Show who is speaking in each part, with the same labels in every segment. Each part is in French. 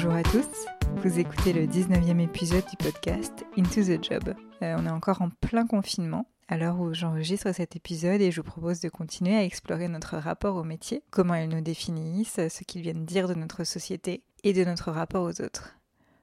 Speaker 1: Bonjour à tous, vous écoutez le 19e épisode du podcast Into the Job. Euh, on est encore en plein confinement à l'heure où j'enregistre cet épisode et je vous propose de continuer à explorer notre rapport au métier, comment ils nous définissent, ce qu'ils viennent dire de notre société et de notre rapport aux autres.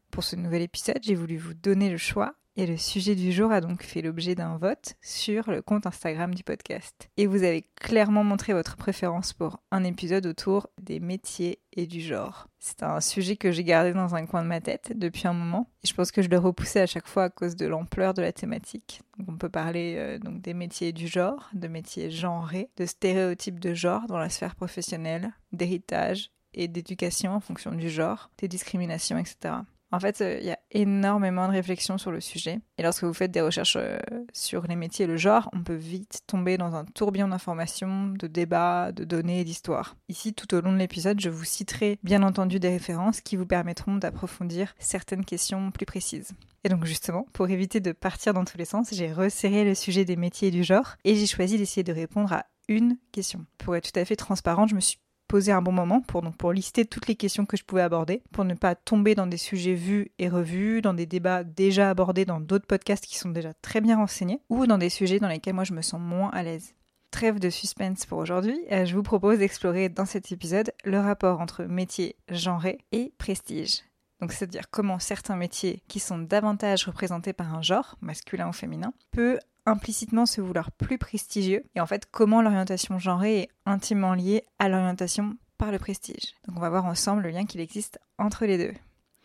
Speaker 1: Pour ce nouvel épisode, j'ai voulu vous donner le choix et le sujet du jour a donc fait l'objet d'un vote sur le compte Instagram du podcast. Et vous avez clairement montré votre préférence pour un épisode autour des métiers et du genre. C'est un sujet que j'ai gardé dans un coin de ma tête depuis un moment. Et je pense que je le repoussais à chaque fois à cause de l'ampleur de la thématique. On peut parler euh, donc des métiers et du genre, de métiers genrés, de stéréotypes de genre dans la sphère professionnelle, d'héritage et d'éducation en fonction du genre, des discriminations, etc. En fait, euh, il y a énormément de réflexions sur le sujet. Et lorsque vous faites des recherches euh, sur les métiers et le genre, on peut vite tomber dans un tourbillon d'informations, de débats, de données et d'histoires. Ici, tout au long de l'épisode, je vous citerai bien entendu des références qui vous permettront d'approfondir certaines questions plus précises. Et donc justement, pour éviter de partir dans tous les sens, j'ai resserré le sujet des métiers et du genre et j'ai choisi d'essayer de répondre à une question. Pour être tout à fait transparente, je me suis poser un bon moment pour, donc, pour lister toutes les questions que je pouvais aborder, pour ne pas tomber dans des sujets vus et revus, dans des débats déjà abordés dans d'autres podcasts qui sont déjà très bien renseignés, ou dans des sujets dans lesquels moi je me sens moins à l'aise. Trêve de suspense pour aujourd'hui, euh, je vous propose d'explorer dans cet épisode le rapport entre métier genré et prestige. Donc c'est-à-dire comment certains métiers qui sont davantage représentés par un genre, masculin ou féminin, peut implicitement se vouloir plus prestigieux et en fait comment l'orientation genrée est intimement liée à l'orientation par le prestige. Donc on va voir ensemble le lien qu'il existe entre les deux.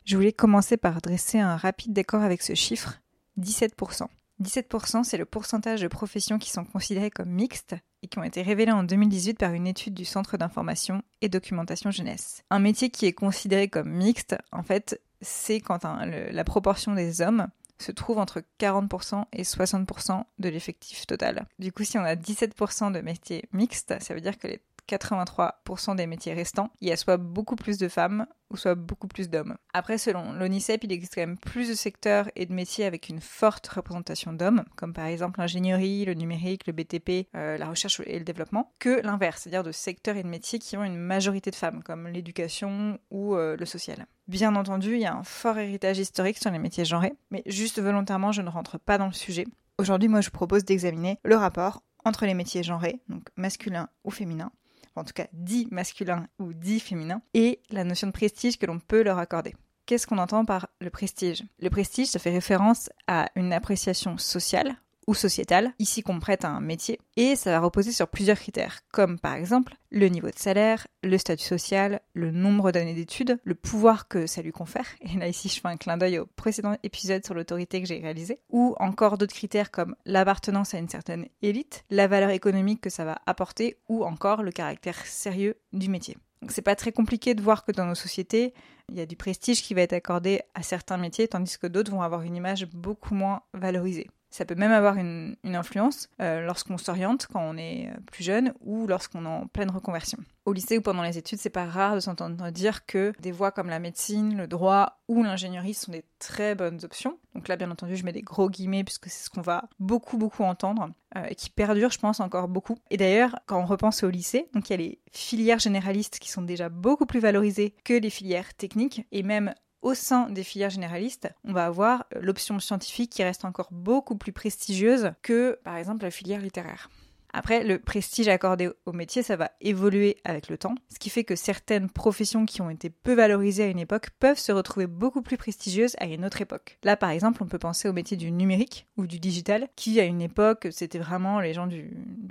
Speaker 1: Je voulais commencer par dresser un rapide décor avec ce chiffre, 17%. 17% c'est le pourcentage de professions qui sont considérées comme mixtes et qui ont été révélées en 2018 par une étude du Centre d'information et documentation jeunesse. Un métier qui est considéré comme mixte, en fait, c'est quand la proportion des hommes se trouve entre 40% et 60% de l'effectif total. Du coup, si on a 17% de métiers mixtes, ça veut dire que les 83% des métiers restants, il y a soit beaucoup plus de femmes ou soit beaucoup plus d'hommes. Après, selon l'ONICEP, il existe quand même plus de secteurs et de métiers avec une forte représentation d'hommes, comme par exemple l'ingénierie, le numérique, le BTP, euh, la recherche et le développement, que l'inverse, c'est-à-dire de secteurs et de métiers qui ont une majorité de femmes, comme l'éducation ou euh, le social. Bien entendu, il y a un fort héritage historique sur les métiers genrés, mais juste volontairement, je ne rentre pas dans le sujet. Aujourd'hui, moi, je propose d'examiner le rapport entre les métiers genrés, donc masculins ou féminins, en tout cas dit masculin ou dit féminin, et la notion de prestige que l'on peut leur accorder. Qu'est-ce qu'on entend par le prestige? Le prestige, ça fait référence à une appréciation sociale ou sociétale, ici qu'on prête à un métier, et ça va reposer sur plusieurs critères, comme par exemple le niveau de salaire, le statut social, le nombre d'années d'études, le pouvoir que ça lui confère, et là ici je fais un clin d'œil au précédent épisode sur l'autorité que j'ai réalisé, ou encore d'autres critères comme l'appartenance à une certaine élite, la valeur économique que ça va apporter, ou encore le caractère sérieux du métier. Donc c'est pas très compliqué de voir que dans nos sociétés, il y a du prestige qui va être accordé à certains métiers, tandis que d'autres vont avoir une image beaucoup moins valorisée. Ça peut même avoir une, influence euh, lorsqu'on s'oriente quand on est euh, plus jeune ou lorsqu'on est en pleine reconversion. Au lycée ou pendant les études, c'est pas rare de s'entendre dire que des voies comme la médecine, le droit ou l'ingénierie sont des très bonnes options. Donc là, bien entendu, je mets des gros guillemets puisque c'est ce qu'on va beaucoup, beaucoup entendre euh, et qui perdure, je pense, encore beaucoup. Et d'ailleurs, quand on repense au lycée, donc il y a les filières généralistes qui sont déjà beaucoup plus valorisées que les filières techniques et même au sein des filières généralistes, on va avoir l'option scientifique qui reste encore beaucoup plus prestigieuse que, par exemple, la filière littéraire. Après, le prestige accordé au métier, ça va évoluer avec le temps, ce qui fait que certaines professions qui ont été peu valorisées à une époque peuvent se retrouver beaucoup plus prestigieuses à une autre époque. Là, par exemple, on peut penser au métier du numérique ou du digital, qui à une époque, c'était vraiment les gens du,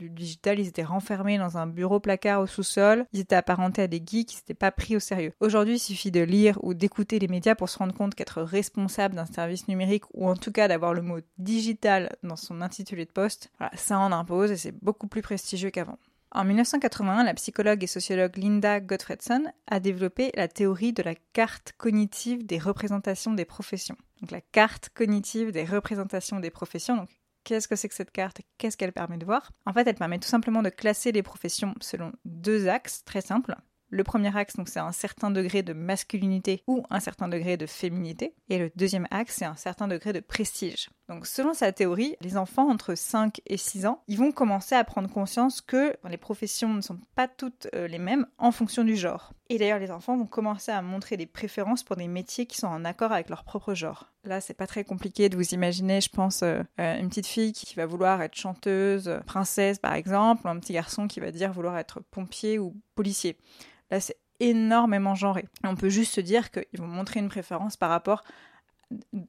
Speaker 1: digital, ils étaient renfermés dans un bureau placard au sous-sol, ils étaient apparentés à des geeks, ils s'étaient pas pris au sérieux. Aujourd'hui, il suffit de lire ou d'écouter les médias pour se rendre compte qu'être responsable d'un service numérique ou en tout cas d'avoir le mot digital dans son intitulé de poste, ça en impose et c'est beaucoup plus prestigieux qu'avant. En 1981, la psychologue et sociologue Linda Gottfredson a développé la théorie de la carte cognitive des représentations des professions. Donc la carte cognitive des représentations des professions. Qu'est-ce que c'est que cette carte? Qu'est-ce qu'elle permet de voir? En fait, elle permet tout simplement de classer les professions selon deux axes très simples. Le premier axe, c'est un certain degré de masculinité ou un certain degré de féminité. Et le deuxième axe, c'est un certain degré de prestige. Donc selon sa théorie, les enfants entre 5 et 6 ans, ils vont commencer à prendre conscience que les professions ne sont pas toutes euh, les mêmes en fonction du genre. Et d'ailleurs, les enfants vont commencer à montrer des préférences pour des métiers qui sont en accord avec leur propre genre. Là, c'est pas très compliqué de vous imaginer, je pense, euh, euh, une petite fille qui va vouloir être chanteuse, princesse par exemple, ou un petit garçon qui va dire vouloir être pompier ou policier. Là, c'est énormément genré. On peut juste se dire qu'ils vont montrer une préférence par rapport,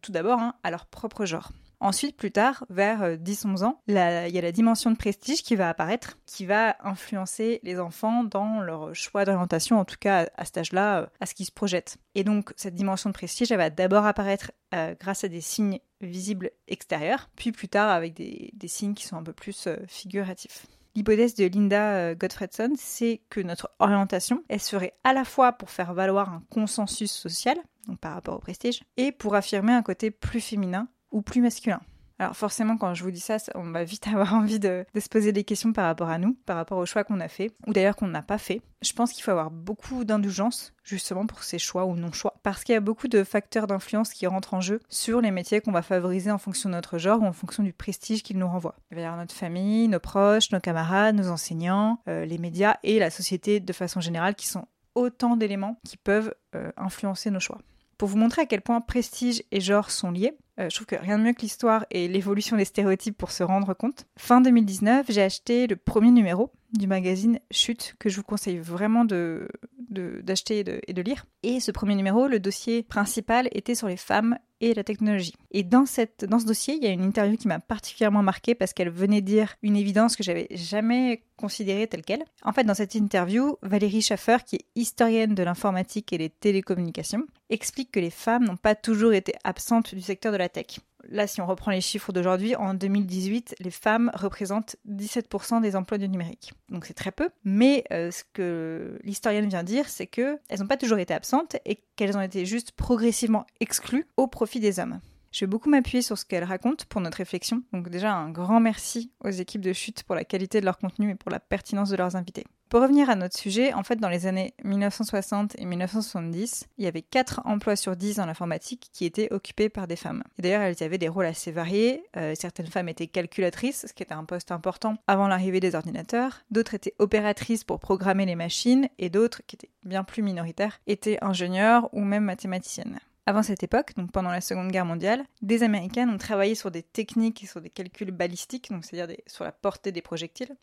Speaker 1: tout d'abord, hein, à leur propre genre. Ensuite, plus tard, vers 10-11 euh, ans, il y a la dimension de prestige qui va apparaître, qui va influencer les enfants dans leur choix d'orientation, en tout cas à cet âge-là, euh, à ce qu'ils se projettent. Et donc, cette dimension de prestige, elle va d'abord apparaître euh, grâce à des signes visibles extérieurs, puis plus tard avec des, signes qui sont un peu plus figuratifs. L'hypothèse de Linda Gottfredson, c'est que notre orientation, elle serait à la fois pour faire valoir un consensus social, donc par rapport au prestige, et pour affirmer un côté plus féminin ou plus masculin. Alors forcément, quand je vous dis ça, on va vite avoir envie de, se poser des questions par rapport à nous, par rapport aux choix qu'on a fait, ou d'ailleurs qu'on n'a pas fait. Je pense qu'il faut avoir beaucoup d'indulgence justement pour ces choix ou non-choix, parce qu'il y a beaucoup de facteurs d'influence qui rentrent en jeu sur les métiers qu'on va favoriser en fonction de notre genre ou en fonction du prestige qu'ils nous renvoient. Il va y avoir notre famille, nos proches, nos camarades, nos enseignants, euh, les médias et la société de façon générale qui sont autant d'éléments qui peuvent euh, influencer nos choix. Pour vous montrer à quel point prestige et genre sont liés, euh, je trouve que rien de mieux que l'histoire et l'évolution des stéréotypes pour se rendre compte. Fin 2019, j'ai acheté le premier numéro du magazine Chute que je vous conseille vraiment de, d'acheter et de, lire. Et ce premier numéro, le dossier principal était sur les femmes et la technologie. Et dans, cette, dans ce dossier, il y a une interview qui m'a particulièrement marquée parce qu'elle venait dire une évidence que j'avais jamais considérée telle qu'elle. En fait, dans cette interview, Valérie Schaffer, qui est historienne de l'informatique et des télécommunications, explique que les femmes n'ont pas toujours été absentes du secteur de la tech là, si on reprend les chiffres d'aujourd'hui, en 2018, les femmes représentent 17% des emplois du numérique. Donc c'est très peu, mais euh, ce que l'historienne vient dire, c'est qu'elles n'ont pas toujours été absentes et qu'elles ont été juste progressivement exclues au profit des hommes. Je vais beaucoup m'appuyer sur ce qu'elle raconte pour notre réflexion. Donc déjà un grand merci aux équipes de chute pour la qualité de leur contenu et pour la pertinence de leurs invités. Pour revenir à notre sujet, en fait, dans les années 1960 et 1970, il y avait 4 emplois sur 10 dans l'informatique qui étaient occupés par des femmes. Et d'ailleurs, elles avaient des rôles assez variés. Euh, certaines femmes étaient calculatrices, ce qui était un poste important avant l'arrivée des ordinateurs. D'autres étaient opératrices pour programmer les machines, et d'autres, qui étaient bien plus minoritaires, étaient ingénieurs ou même mathématiciennes. Avant cette époque, donc pendant la Seconde Guerre mondiale, des Américaines ont travaillé sur des techniques et sur des calculs balistiques, donc c'est-à-dire sur la portée des projectiles,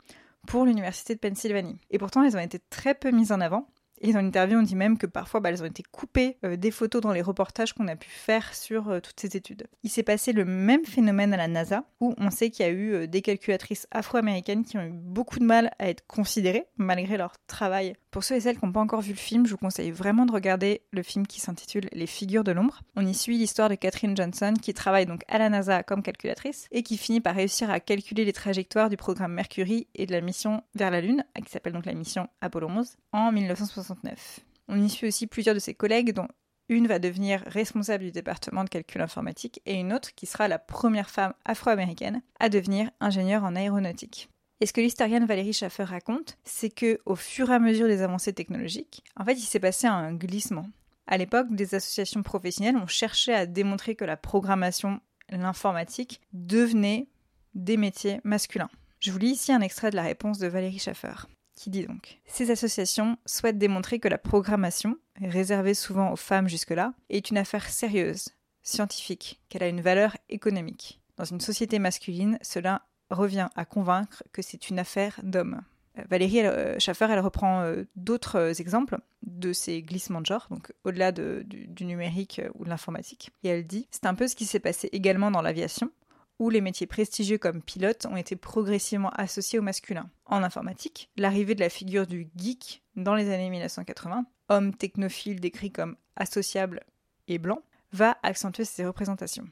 Speaker 1: pour l'Université de Pennsylvanie. Et pourtant, elles ont été très peu mises en avant. Et dans l'interview, on dit même que parfois, bah, elles ont été coupées euh, des photos dans les reportages qu'on a pu faire sur euh, toutes ces études. Il s'est passé le même phénomène à la NASA, où on sait qu'il y a eu euh, des calculatrices afro-américaines qui ont eu beaucoup de mal à être considérées, malgré leur travail pour ceux et celles qui n'ont pas encore vu le film, je vous conseille vraiment de regarder le film qui s'intitule Les figures de l'ombre. On y suit l'histoire de Catherine Johnson qui travaille donc à la NASA comme calculatrice et qui finit par réussir à calculer les trajectoires du programme Mercury et de la mission vers la Lune, qui s'appelle donc la mission Apollo 11, en 1969. On y suit aussi plusieurs de ses collègues dont une va devenir responsable du département de calcul informatique et une autre qui sera la première femme afro-américaine à devenir ingénieure en aéronautique. Et ce que l'historienne Valérie Schaffer raconte, c'est que au fur et à mesure des avancées technologiques, en fait, il s'est passé un glissement. À l'époque, des associations professionnelles ont cherché à démontrer que la programmation, l'informatique, devenaient des métiers masculins. Je vous lis ici un extrait de la réponse de Valérie Schaffer, qui dit donc Ces associations souhaitent démontrer que la programmation, réservée souvent aux femmes jusque-là, est une affaire sérieuse, scientifique, qu'elle a une valeur économique. Dans une société masculine, cela revient à convaincre que c'est une affaire d'hommes. Euh, Valérie euh, Schaffer, elle reprend euh, d'autres exemples de ces glissements de genre, donc au-delà du, numérique ou de l'informatique. Et elle dit C'est un peu ce qui s'est passé également dans l'aviation, où les métiers prestigieux comme pilote ont été progressivement associés au masculin. En informatique, l'arrivée de la figure du geek dans les années 1980, homme technophile décrit comme associable et blanc, va accentuer ces représentations.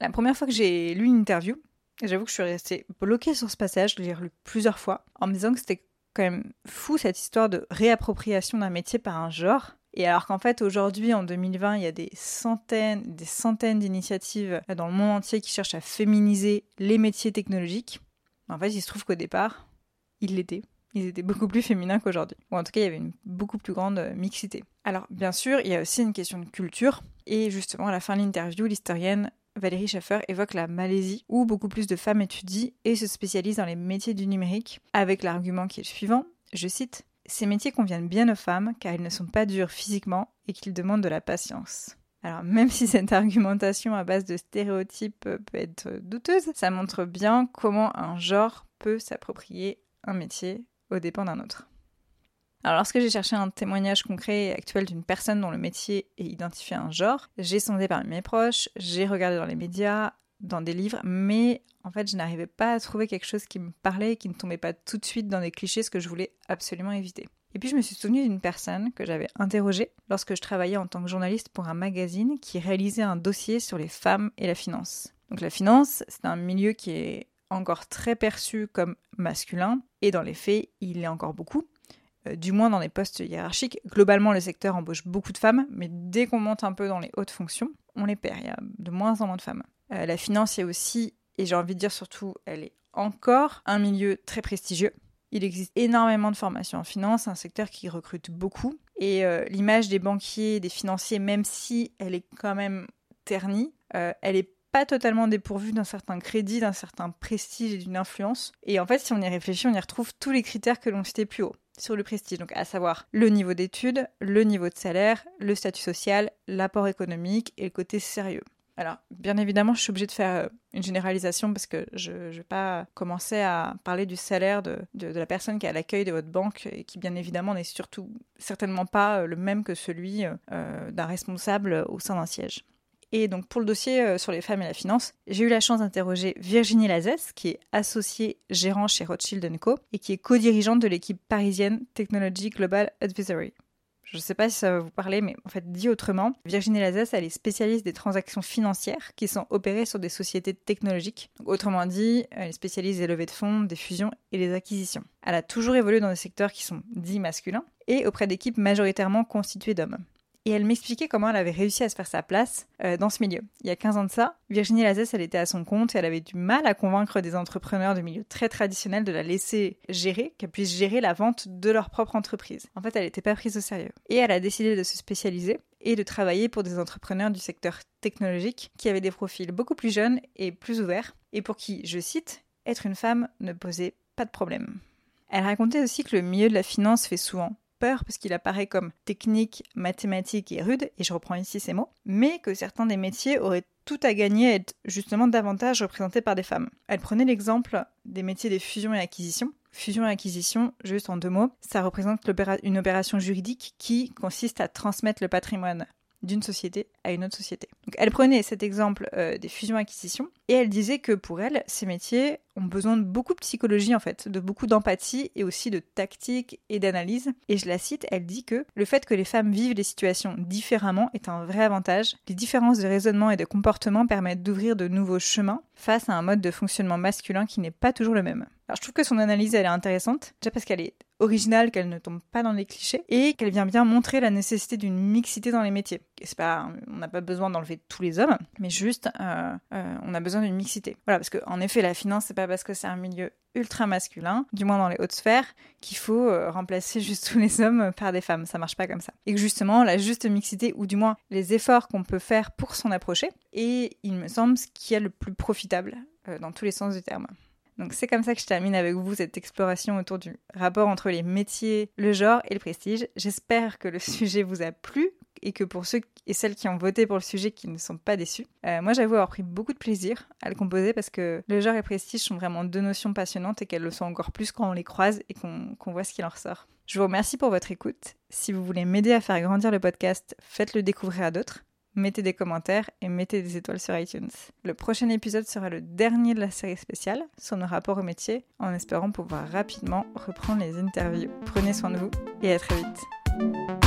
Speaker 1: La première fois que j'ai lu une interview, J'avoue que je suis restée bloquée sur ce passage, je l'ai relu plusieurs fois, en me disant que c'était quand même fou cette histoire de réappropriation d'un métier par un genre. Et alors qu'en fait aujourd'hui, en 2020, il y a des centaines, des centaines d'initiatives dans le monde entier qui cherchent à féminiser les métiers technologiques. En fait, il se trouve qu'au départ, ils l'étaient. Ils étaient beaucoup plus féminins qu'aujourd'hui. Ou en tout cas, il y avait une beaucoup plus grande mixité. Alors, bien sûr, il y a aussi une question de culture. Et justement, à la fin de l'interview, l'historienne Valérie Schaffer évoque la Malaisie, où beaucoup plus de femmes étudient et se spécialisent dans les métiers du numérique, avec l'argument qui est le suivant, je cite, Ces métiers conviennent bien aux femmes car ils ne sont pas durs physiquement et qu'ils demandent de la patience. Alors même si cette argumentation à base de stéréotypes peut être douteuse, ça montre bien comment un genre peut s'approprier un métier au dépens d'un autre. Alors lorsque j'ai cherché un témoignage concret et actuel d'une personne dont le métier est identifié à un genre, j'ai sondé parmi mes proches, j'ai regardé dans les médias, dans des livres, mais en fait je n'arrivais pas à trouver quelque chose qui me parlait et qui ne tombait pas tout de suite dans des clichés, ce que je voulais absolument éviter. Et puis je me suis souvenue d'une personne que j'avais interrogée lorsque je travaillais en tant que journaliste pour un magazine qui réalisait un dossier sur les femmes et la finance. Donc la finance, c'est un milieu qui est encore très perçu comme masculin, et dans les faits, il l'est encore beaucoup. Euh, du moins dans les postes hiérarchiques. Globalement, le secteur embauche beaucoup de femmes, mais dès qu'on monte un peu dans les hautes fonctions, on les perd. Il y a de moins en moins de femmes. Euh, la finance est aussi, et j'ai envie de dire surtout, elle est encore un milieu très prestigieux. Il existe énormément de formations en finance, un secteur qui recrute beaucoup. Et euh, l'image des banquiers, des financiers, même si elle est quand même ternie, elle est pas totalement dépourvue d'un certain crédit, d'un certain prestige et d'une influence. Et en fait, si on y réfléchit, on y retrouve tous les critères que l'on citait plus haut sur le prestige, donc à savoir le niveau d'études, le niveau de salaire, le statut social, l'apport économique et le côté sérieux. Alors, bien évidemment, je suis obligée de faire euh, une généralisation parce que je ne vais pas commencer à parler du salaire de, la personne qui est à l'accueil de votre banque et qui, bien évidemment, n'est surtout certainement pas euh, le même que celui euh, d'un responsable au sein d'un siège. Et donc pour le dossier euh, sur les femmes et la finance, j'ai eu la chance d'interroger Virginie Lazès, qui est associée gérant chez Rothschild Co. et qui est co-dirigeante de l'équipe parisienne Technology Global Advisory. Je ne sais pas si ça va vous parler, mais en fait, dit autrement, Virginie Lazès, elle est spécialiste des transactions financières qui sont opérées sur des sociétés technologiques. autrement dit, elle est spécialiste des levées de fonds, des fusions et des acquisitions. Elle a toujours évolué dans des secteurs qui sont dits masculins et auprès d'équipes majoritairement constituées d'hommes et elle m'expliquait comment elle avait réussi à se faire sa place euh, dans ce milieu. Il y a 15 ans de ça, Virginie Lazès, elle était à son compte et elle avait du mal à convaincre des entrepreneurs de milieu très traditionnels de la laisser gérer, qu'elle puisse gérer la vente de leur propre entreprise. En fait, elle n'était pas prise au sérieux. Et elle a décidé de se spécialiser et de travailler pour des entrepreneurs du secteur technologique qui avaient des profils beaucoup plus jeunes et plus ouverts, et pour qui, je cite, être une femme ne posait pas de problème. Elle racontait aussi que le milieu de la finance fait souvent peur parce qu'il apparaît comme technique, mathématique et rude, et je reprends ici ces mots, mais que certains des métiers auraient tout à gagner à être justement davantage représentés par des femmes. Elle prenait l'exemple des métiers des fusions et acquisitions. Fusion et acquisition, juste en deux mots, ça représente une opération juridique qui consiste à transmettre le patrimoine d'une société à une autre société. Donc elle prenait cet exemple euh, des fusions-acquisitions et elle disait que pour elle, ces métiers ont besoin de beaucoup de psychologie en fait, de beaucoup d'empathie et aussi de tactique et d'analyse. Et je la cite, elle dit que le fait que les femmes vivent les situations différemment est un vrai avantage. Les différences de raisonnement et de comportement permettent d'ouvrir de nouveaux chemins face à un mode de fonctionnement masculin qui n'est pas toujours le même. Alors je trouve que son analyse elle est intéressante, déjà parce qu'elle est originale, qu'elle ne tombe pas dans les clichés et qu'elle vient bien montrer la nécessité d'une mixité dans les métiers. C'est pas, on n'a pas besoin d'enlever tous les hommes, mais juste euh, euh, on a besoin d'une mixité. Voilà, parce qu'en effet la finance c'est pas parce que c'est un milieu ultra masculin, du moins dans les hautes sphères, qu'il faut euh, remplacer juste tous les hommes par des femmes. Ça marche pas comme ça. Et que justement, la juste mixité, ou du moins les efforts qu'on peut faire pour s'en approcher, est, il me semble, ce qui est le plus profitable dans tous les sens du terme. Donc c'est comme ça que je termine avec vous cette exploration autour du rapport entre les métiers, le genre et le prestige. J'espère que le sujet vous a plu et que pour ceux et celles qui ont voté pour le sujet qui ne sont pas déçus. Euh, moi j'avoue avoir pris beaucoup de plaisir à le composer parce que le genre et le prestige sont vraiment deux notions passionnantes et qu'elles le sont encore plus quand on les croise et qu'on voit ce qu'il en ressort. Je vous remercie pour votre écoute. Si vous voulez m'aider à faire grandir le podcast, faites-le découvrir à d'autres mettez des commentaires et mettez des étoiles sur iTunes. Le prochain épisode sera le dernier de la série spéciale sur nos rapports au métier, en espérant pouvoir rapidement reprendre les interviews. Prenez soin de vous et à très vite.